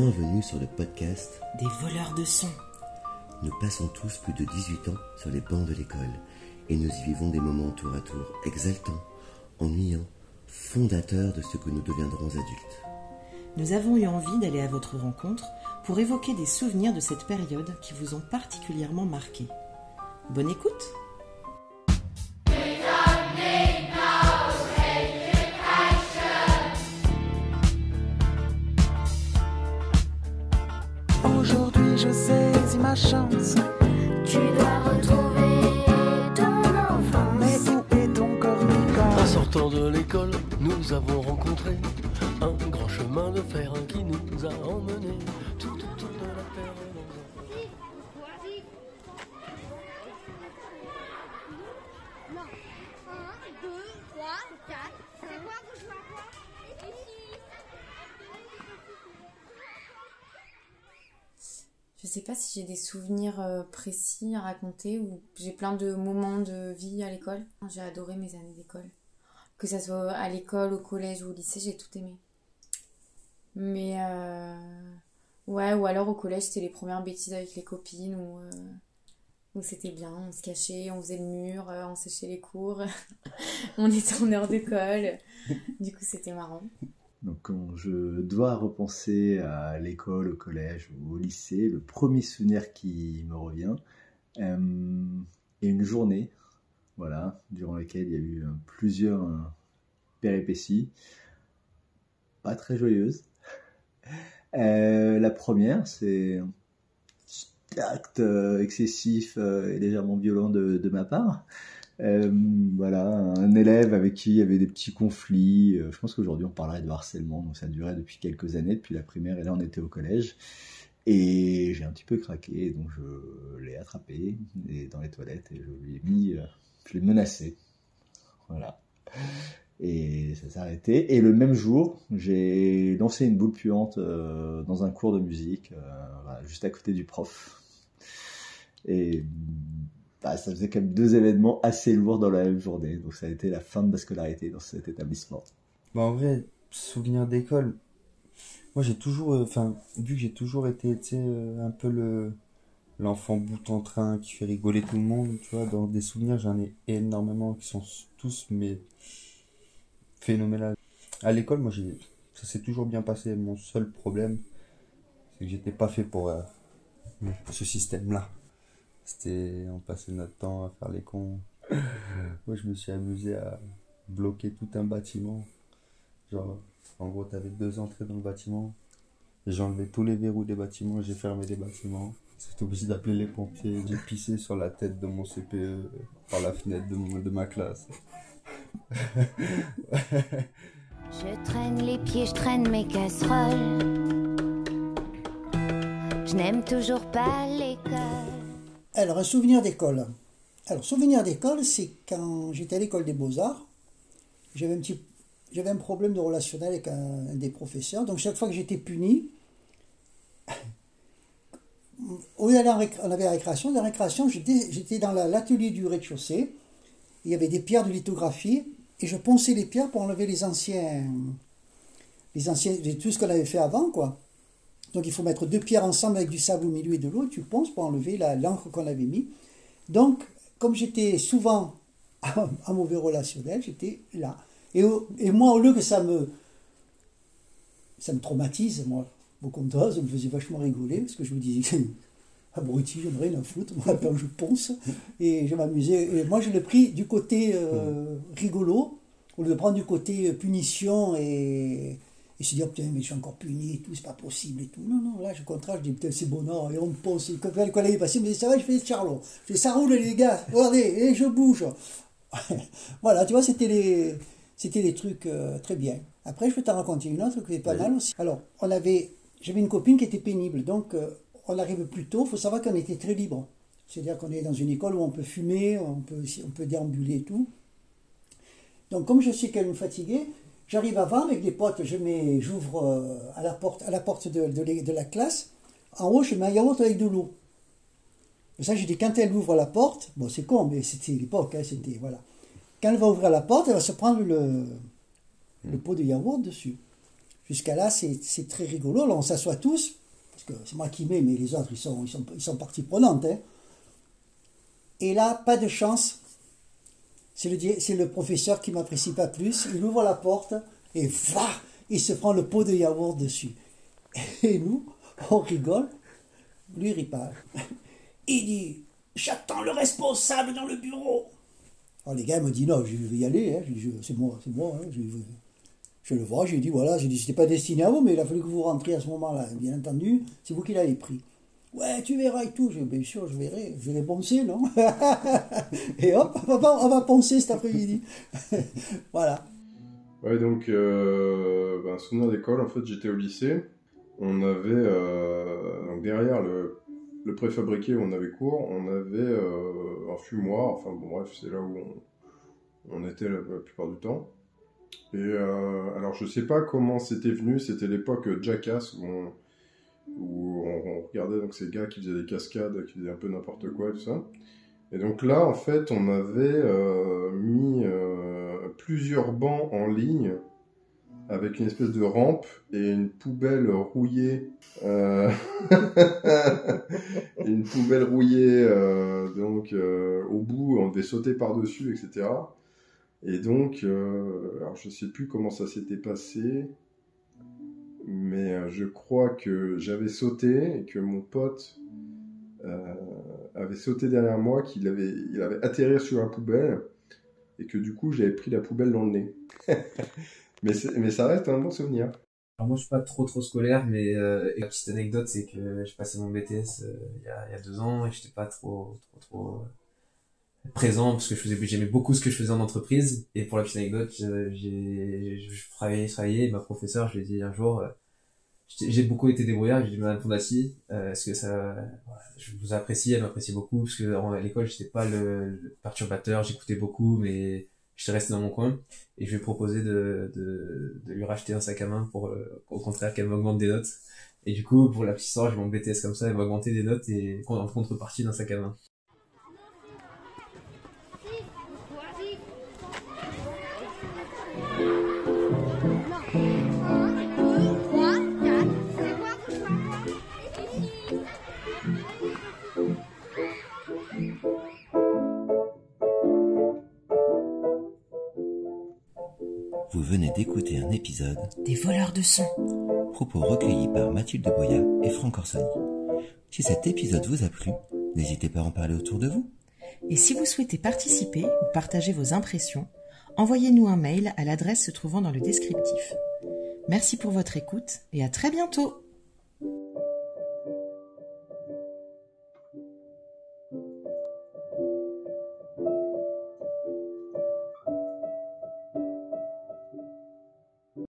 Bienvenue sur le podcast Des voleurs de son. Nous passons tous plus de 18 ans sur les bancs de l'école et nous y vivons des moments tour à tour exaltants, ennuyants, fondateurs de ce que nous deviendrons adultes. Nous avons eu envie d'aller à votre rencontre pour évoquer des souvenirs de cette période qui vous ont particulièrement marqué. Bonne écoute ma chance. Tu dois retrouver ton enfance. Mais où est ton corps En sortant de l'école, nous avons rencontré un grand chemin de fer sais pas si j'ai des souvenirs euh, précis à raconter ou j'ai plein de moments de vie à l'école. J'ai adoré mes années d'école. Que ça soit à l'école, au collège ou au lycée, j'ai tout aimé. Mais euh, ouais, ou alors au collège, c'était les premières bêtises avec les copines où, euh, où c'était bien, on se cachait, on faisait le mur, on séchait les cours, on était en heure d'école. Du coup, c'était marrant. Donc quand je dois repenser à l'école, au collège ou au lycée, le premier souvenir qui me revient euh, est une journée, voilà, durant laquelle il y a eu euh, plusieurs euh, péripéties, pas très joyeuses. Euh, la première, c'est un acte euh, excessif euh, et légèrement violent de ma part. Euh, voilà, un élève avec qui il y avait des petits conflits. Euh, je pense qu'aujourd'hui on parlerait de harcèlement, donc ça durait depuis quelques années, depuis la primaire, et là on était au collège. Et j'ai un petit peu craqué, donc je l'ai attrapé et dans les toilettes et je lui ai mis, euh, je l'ai menacé. Voilà. Et ça s'est arrêté. Et le même jour, j'ai lancé une boule puante dans un cours de musique, juste à côté du prof. Et bah, ça faisait quand même deux événements assez lourds dans la même journée. Donc ça a été la fin de ma scolarité dans cet établissement. Bah en vrai, souvenir d'école, moi j'ai toujours, euh, enfin, vu que j'ai toujours été, euh, un peu le l'enfant bout en train qui fait rigoler tout le monde, tu vois, dans des souvenirs, j'en ai énormément qui sont tous, mais phénoménales. À l'école, moi ça s'est toujours bien passé. Mon seul problème, c'est que j'étais pas fait pour euh, ce système-là. C'était, on passait notre temps à faire les cons. Moi, je me suis amusé à bloquer tout un bâtiment. Genre, en gros, t'avais deux entrées dans le bâtiment. J'ai enlevé tous les verrous des bâtiments, j'ai fermé les bâtiments. J'étais obligé d'appeler les pompiers. J'ai pissé sur la tête de mon CPE par la fenêtre de, mon- de ma classe. Je traîne les pieds, je traîne mes casseroles. Je n'aime toujours pas l'école. Alors, un souvenir d'école. Alors, souvenir d'école, c'est quand j'étais à l'école des beaux-arts, j'avais un un problème de relationnel avec un, des professeurs. Donc, chaque fois que j'étais puni, lieu d'aller en on avait la récréation, la récréation, j'étais dans la- l'atelier du rez-de-chaussée. Il y avait des pierres de lithographie et je ponçais les pierres pour enlever les anciens, les anciens, tout ce qu'on avait fait avant, quoi. Donc il faut mettre deux pierres ensemble avec du sable au milieu et de l'eau, tu ponces pour enlever l'encre qu'on avait mis. Donc, comme j'étais souvent en mauvais relationnel, j'étais là. Et, moi, au lieu que ça me, ça me traumatise, moi, au contraire, ça me faisait vachement rigoler, parce que je me disais, abruti, j'en ai rien à foutre, moi, quand je ponce, et je m'amusais. Et moi, je l'ai pris du côté euh, rigolo, au lieu de prendre du côté punition et, et se dire, putain, mais je suis encore puni et tout, c'est pas possible et tout. Non, non, là, je contraire, je dis, putain, c'est bon, non, et on me. Et quand l'école est passée, mais ça va, je fais des charlots. Je fais, ça roule, les gars, regardez, et je bouge. voilà, tu vois, c'était les, c'était des trucs euh, très bien. Après, je peux t'en raconter une autre qui est pas mal aussi. Alors, on avait, j'avais une copine qui était pénible, donc euh, on arrive plus tôt. Il faut savoir qu'on était très libre. C'est-à-dire qu'on est dans une école où on peut fumer, on peut, on peut déambuler et tout. Donc, comme je sais qu'elle me fatiguait, j'arrive avant avec des potes, je mets, j'ouvre euh, à la porte, à la porte de, de l'é- de la classe. En haut, je mets un yaourt avec de l'eau. Et ça, j'ai dit, quand elle ouvre la porte, bon, c'est con, mais c'était l'époque, hein, c'était, voilà. Quand elle va ouvrir la porte, elle va se prendre le, le pot de yaourt dessus. Jusqu'à là, c'est c'est très rigolo. Là, on s'assoit tous, parce que c'est moi qui mets, mais les autres, ils sont, ils sont, ils sont partie prenante. hein. Et là, pas de chance. C'est le, professeur qui m'apprécie pas plus. Il ouvre la porte et va, il se prend le pot de yaourt dessus. Et nous, on rigole. Lui, il rit pas. Il dit J'attends le responsable dans le bureau. Alors les gars me disent Non, je vais y aller. hein. Je dis, Je- C'est moi, c'est moi. hein. Je, je le vois, j'ai dit Voilà, j'ai dit C'était pas destiné à vous, mais il a fallu que vous rentriez à ce moment-là. Bien entendu, c'est vous qui l'avez pris. Ouais, tu verras et tout. Je bien sûr, je verrai. Je vais poncer, non Et hop, on va, on va poncer cet après-midi. voilà. Ouais, donc, euh, ben, souvenir d'école, en fait, j'étais au lycée. On avait, euh, donc derrière le, le préfabriqué où on avait cours, on avait euh, un fumoir. Enfin, bon, bref, c'est là où on, était la, la plupart du temps. Et euh, alors, je sais pas comment c'était venu, c'était l'époque Jackass où on, où on, regardait donc ces gars qui faisaient des cascades, qui faisaient un peu n'importe quoi et tout ça. Et donc là, en fait, on avait euh, mis euh, plusieurs bancs en ligne avec une espèce de rampe et une poubelle rouillée. euh, une poubelle rouillée, donc au bout, on devait sauter par-dessus, etc. Et donc, alors je sais plus comment ça s'était passé, mais euh, je crois que j'avais sauté et que mon pote euh, avait sauté derrière moi, qu'il avait, il avait atterri sur la poubelle et que du coup j'avais pris la poubelle dans le nez. mais, mais ça reste un bon souvenir. Alors moi je suis pas trop trop scolaire mais euh, la petite anecdote c'est que je passais mon BTS euh, il y, a, y a deux ans et j'étais pas trop trop euh, présent parce que je faisais j'aimais beaucoup ce que je faisais en entreprise. Et pour la petite anecdote je- j'ai je travaillais je travaillais ma professeure je lui ai dit un jour euh, j'ai beaucoup été débrouillard j'ai dit madame Fondassi euh, est-ce que ça je vous apprécie elle m'appréciait beaucoup parce que à l'école j'étais pas le, perturbateur j'écoutais beaucoup mais j'étais resté dans mon coin. Et je lui ai proposé de, de, de lui racheter un sac à main pour euh, au contraire qu'elle m'augmente des notes. Et du coup pour la petite histoire mon BTS comme ça elle m'a augmenté des notes et en contrepartie d'un sac à main venez d'écouter un épisode Des voleurs de son. propos recueillis par Mathilde Boya et Franck Orsoni. Si cet épisode vous a plu, n'hésitez pas à en parler autour de vous. Et si vous souhaitez participer ou partager vos impressions, envoyez-nous un mail à l'adresse se trouvant dans le descriptif. Merci pour votre écoute et à très bientôt